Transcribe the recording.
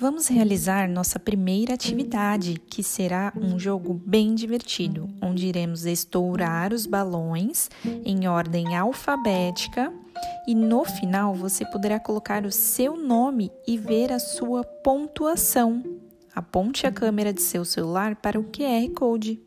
Vamos realizar nossa primeira atividade, que será um jogo bem divertido, onde iremos estourar os balões em ordem alfabética e no final você poderá colocar o seu nome e ver a sua pontuação. Aponte a câmera de seu celular para o QR Code.